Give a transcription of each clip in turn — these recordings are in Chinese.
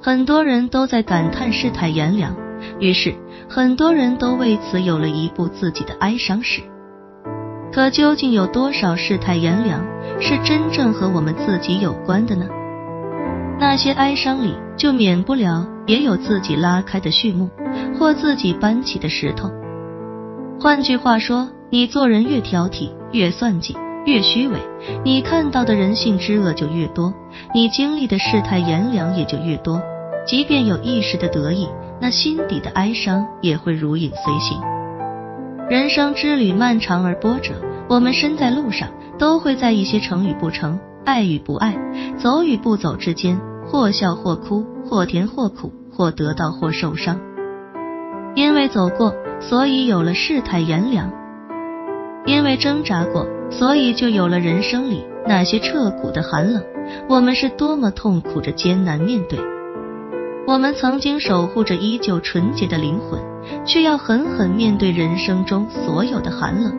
很多人都在感叹世态炎凉，于是很多人都为此有了一部自己的哀伤史。可究竟有多少世态炎凉是真正和我们自己有关的呢？那些哀伤里就免不了也有自己拉开的序幕，或自己搬起的石头。换句话说，你做人越挑剔、越算计、越虚伪，你看到的人性之恶就越多，你经历的世态炎凉也就越多。即便有一时的得意，那心底的哀伤也会如影随形。人生之旅漫长而波折，我们身在路上，都会在一些成与不成、爱与不爱、走与不走之间，或笑或哭，或甜或苦，或得到或受伤。因为走过，所以有了世态炎凉；因为挣扎过，所以就有了人生里那些彻骨的寒冷。我们是多么痛苦着艰难面对。我们曾经守护着依旧纯洁的灵魂，却要狠狠面对人生中所有的寒冷。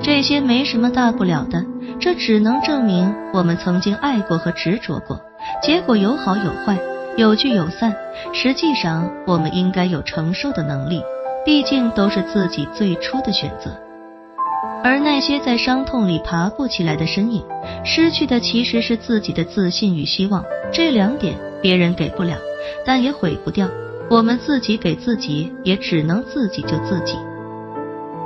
这些没什么大不了的，这只能证明我们曾经爱过和执着过。结果有好有坏，有聚有散。实际上，我们应该有承受的能力，毕竟都是自己最初的选择。而那些在伤痛里爬不起来的身影，失去的其实是自己的自信与希望。这两点别人给不了。但也毁不掉，我们自己给自己，也只能自己救自己。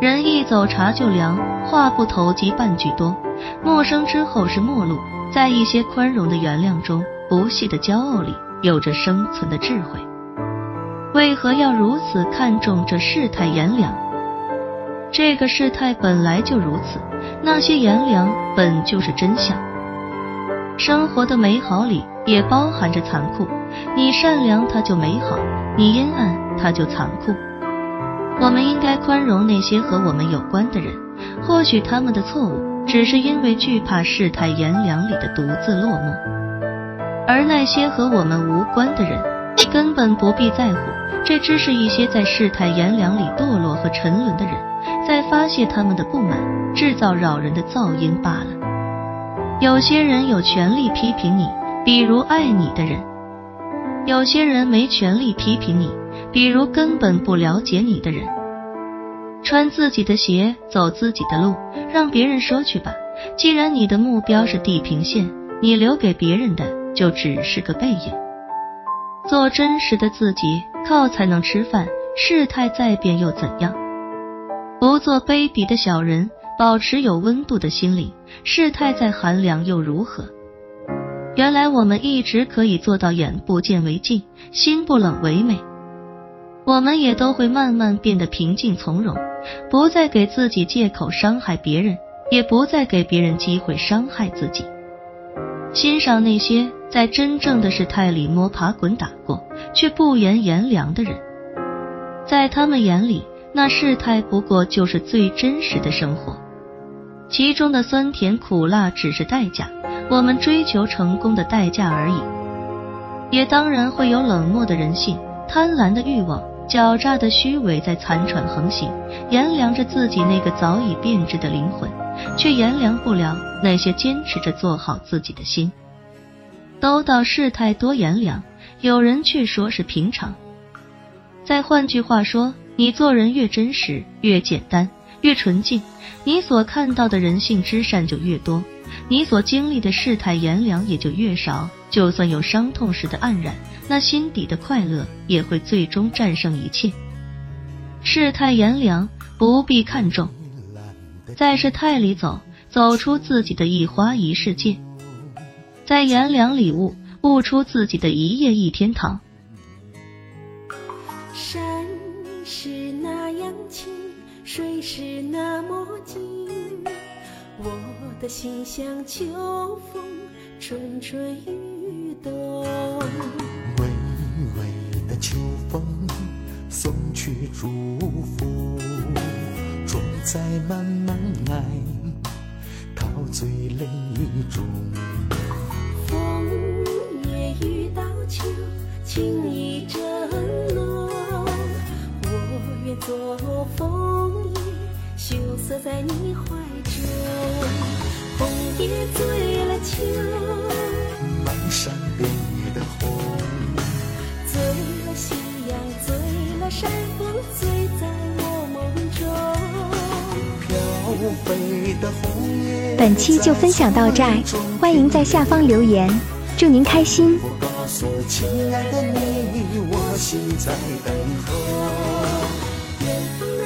人一走茶就凉，话不投机半句多。陌生之后是陌路，在一些宽容的原谅中，不屑的骄傲里，有着生存的智慧。为何要如此看重这世态炎凉？这个世态本来就如此，那些炎凉本就是真相。生活的美好里也包含着残酷。你善良，它就美好；你阴暗，它就残酷。我们应该宽容那些和我们有关的人，或许他们的错误只是因为惧怕世态炎凉里的独自落寞；而那些和我们无关的人，根本不必在乎。这只是一些在世态炎凉里堕落和沉沦的人，在发泄他们的不满，制造扰人的噪音罢了。有些人有权利批评你，比如爱你的人。有些人没权利批评你，比如根本不了解你的人。穿自己的鞋，走自己的路，让别人说去吧。既然你的目标是地平线，你留给别人的就只是个背影。做真实的自己，靠才能吃饭。事态再变又怎样？不做卑鄙的小人，保持有温度的心灵。事态再寒凉又如何？原来我们一直可以做到眼不见为净，心不冷为美。我们也都会慢慢变得平静从容，不再给自己借口伤害别人，也不再给别人机会伤害自己。欣赏那些在真正的事态里摸爬滚打过，却不言炎凉的人，在他们眼里，那事态不过就是最真实的生活，其中的酸甜苦辣只是代价。我们追求成功的代价而已，也当然会有冷漠的人性、贪婪的欲望、狡诈的虚伪在残喘横行，炎凉着自己那个早已变质的灵魂，却炎凉不了那些坚持着做好自己的心。都道世态多炎凉，有人却说是平常。再换句话说，你做人越真实、越简单、越纯净，你所看到的人性之善就越多。你所经历的世态炎凉也就越少，就算有伤痛时的黯然，那心底的快乐也会最终战胜一切。世态炎凉不必看重，在世态里走，走出自己的一花一世界，在炎凉里悟，悟出自己的一夜一天堂。水是那么静。我的心像秋风，蠢蠢欲动。微微的秋风送去祝福，装载满满爱，陶醉泪中。枫叶遇到秋，情意醉了秋，满山遍野的红。夕阳醉了山风，醉在我梦中。飘飞的红叶。本期就分享到这儿，欢迎在下方留言，祝您开心。我告诉亲爱的你，我心在等候。远方的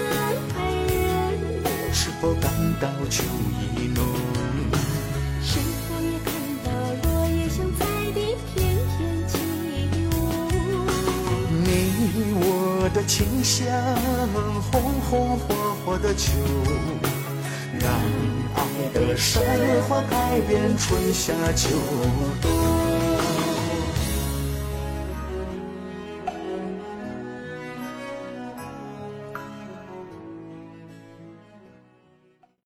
爱人，是否感到秋意浓？像在地翩翩起舞？你我的情像红红火火的秋，让爱的山花改变春夏秋冬。